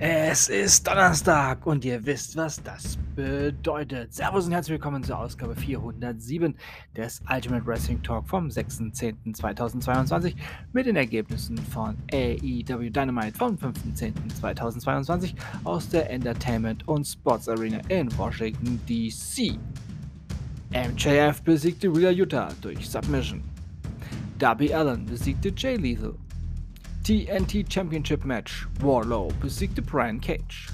Es ist Donnerstag und ihr wisst, was das bedeutet. Servus und herzlich willkommen zur Ausgabe 407 des Ultimate Wrestling Talk vom 6.10.2022 mit den Ergebnissen von AEW Dynamite vom 5.10.2022 aus der Entertainment und Sports Arena in Washington DC. MJF besiegte Wheeler Utah durch Submission. Darby Allen besiegte Jay Lethal. TNT Championship Match. Warlow besiegte Brian Cage.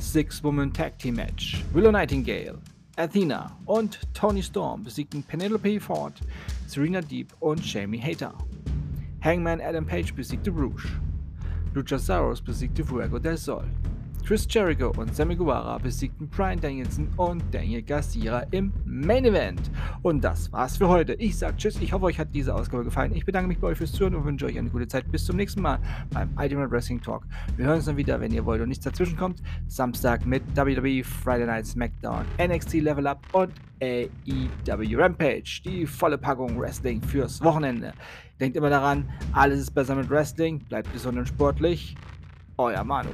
Six-Woman Tag Team Match. Willow Nightingale, Athena und Tony Storm besiegten Penelope Ford, Serena Deep und Jamie Hater. Hangman Adam Page besiegte Rouge. Luchasaurus besiegte Fuego del Sol. Chris Jericho und Sammy Guevara besiegten Brian Danielson und Daniel Garcia im Main Event. Und das war's für heute. Ich sag Tschüss. Ich hoffe, euch hat diese Ausgabe gefallen. Ich bedanke mich bei euch fürs Zuhören und wünsche euch eine gute Zeit. Bis zum nächsten Mal beim Ultimate Wrestling Talk. Wir hören uns dann wieder, wenn ihr wollt und nichts dazwischen kommt. Samstag mit WWE, Friday Night SmackDown, NXT Level Up und AEW Rampage. Die volle Packung Wrestling fürs Wochenende. Denkt immer daran, alles ist besser mit Wrestling. Bleibt gesund und sportlich. Euer Manu.